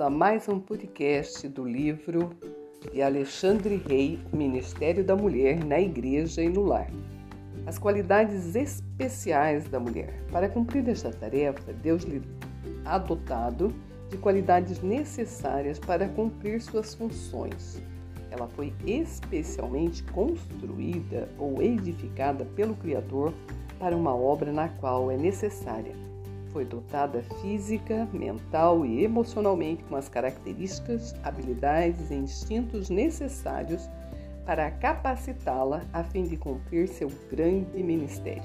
a mais um podcast do livro de Alexandre Rey, Ministério da Mulher na Igreja e no Lar. As qualidades especiais da mulher. Para cumprir esta tarefa, Deus lhe ha dotado de qualidades necessárias para cumprir suas funções. Ela foi especialmente construída ou edificada pelo Criador para uma obra na qual é necessária foi dotada física, mental e emocionalmente com as características, habilidades e instintos necessários para capacitá-la a fim de cumprir seu grande ministério.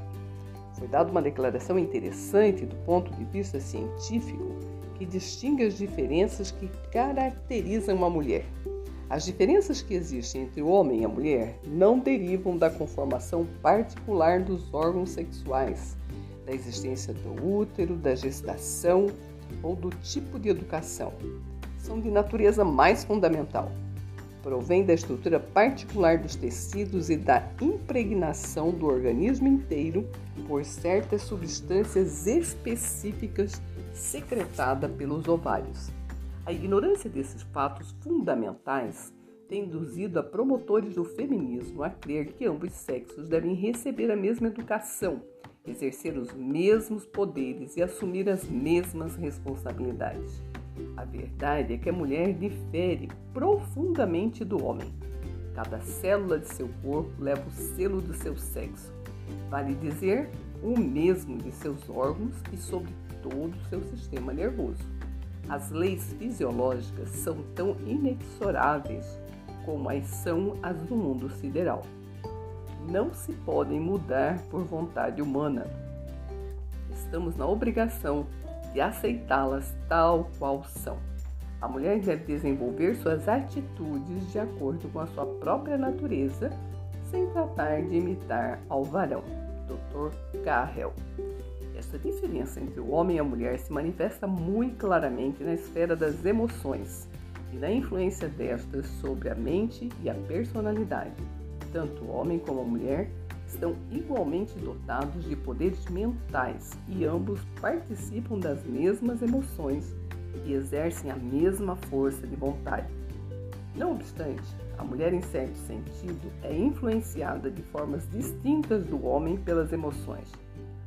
Foi dada uma declaração interessante do ponto de vista científico que distingue as diferenças que caracterizam uma mulher. As diferenças que existem entre o homem e a mulher não derivam da conformação particular dos órgãos sexuais, da existência do útero, da gestação ou do tipo de educação. São de natureza mais fundamental. Provém da estrutura particular dos tecidos e da impregnação do organismo inteiro por certas substâncias específicas secretada pelos ovários. A ignorância desses fatos fundamentais tem induzido a promotores do feminismo a crer que ambos sexos devem receber a mesma educação exercer os mesmos poderes e assumir as mesmas responsabilidades. A verdade é que a mulher difere profundamente do homem. Cada célula de seu corpo leva o selo do seu sexo. Vale dizer, o mesmo de seus órgãos e sobre todo o seu sistema nervoso. As leis fisiológicas são tão inexoráveis como as são as do mundo sideral não se podem mudar por vontade humana. Estamos na obrigação de aceitá-las tal qual são. A mulher deve desenvolver suas atitudes de acordo com a sua própria natureza, sem tratar de imitar ao varão. Dr. Carrel. Essa diferença entre o homem e a mulher se manifesta muito claramente na esfera das emoções e na influência destas sobre a mente e a personalidade. Tanto homem como mulher estão igualmente dotados de poderes mentais e ambos participam das mesmas emoções e exercem a mesma força de vontade. Não obstante, a mulher, em certo sentido, é influenciada de formas distintas do homem pelas emoções.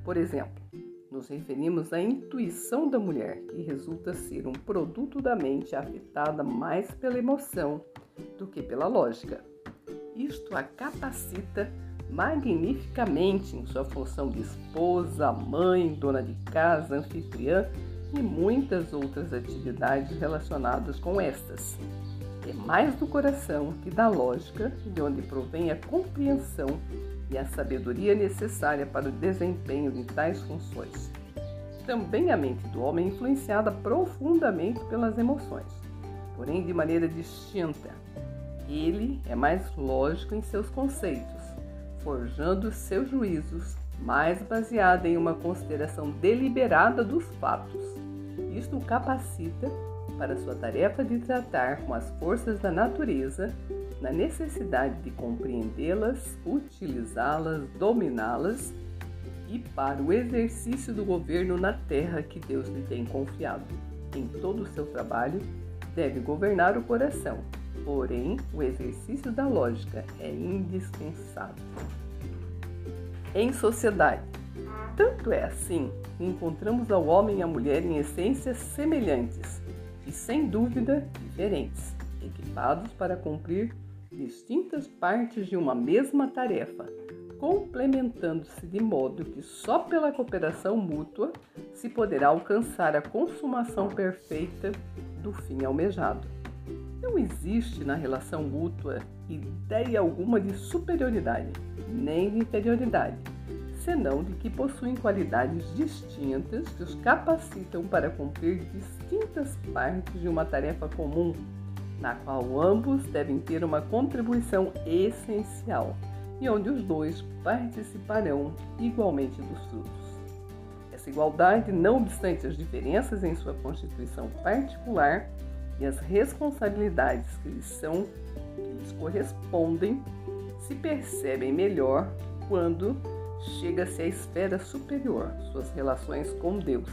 Por exemplo, nos referimos à intuição da mulher, que resulta ser um produto da mente afetada mais pela emoção do que pela lógica. Isto a capacita magnificamente em sua função de esposa, mãe, dona de casa, anfitriã e muitas outras atividades relacionadas com estas. É mais do coração que da lógica, de onde provém a compreensão e a sabedoria necessária para o desempenho de tais funções. Também a mente do homem é influenciada profundamente pelas emoções, porém de maneira distinta ele é mais lógico em seus conceitos, forjando seus juízos mais baseada em uma consideração deliberada dos fatos. Isto o capacita para sua tarefa de tratar com as forças da natureza, na necessidade de compreendê-las, utilizá-las, dominá-las e para o exercício do governo na terra que Deus lhe tem confiado. Em todo o seu trabalho, deve governar o coração, Porém, o exercício da lógica é indispensável. Em sociedade, tanto é assim que encontramos ao homem e à mulher em essências semelhantes e, sem dúvida, diferentes, equipados para cumprir distintas partes de uma mesma tarefa, complementando-se de modo que só pela cooperação mútua se poderá alcançar a consumação perfeita do fim almejado. Não existe na relação mútua ideia alguma de superioridade, nem de inferioridade, senão de que possuem qualidades distintas que os capacitam para cumprir distintas partes de uma tarefa comum, na qual ambos devem ter uma contribuição essencial e onde os dois participarão igualmente dos frutos. Essa igualdade, não obstante as diferenças em sua constituição particular, e as responsabilidades que lhes são que lhes correspondem se percebem melhor quando chega-se à esfera superior, suas relações com Deus.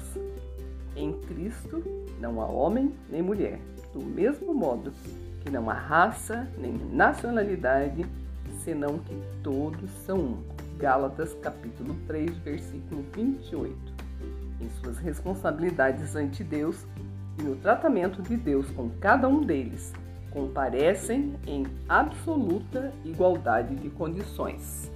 Em Cristo, Não há homem nem mulher, do mesmo modo que não há raça nem nacionalidade, senão que todos são um. Gálatas capítulo 3, versículo 28. Em suas responsabilidades ante Deus e no tratamento de Deus com cada um deles, comparecem em absoluta igualdade de condições.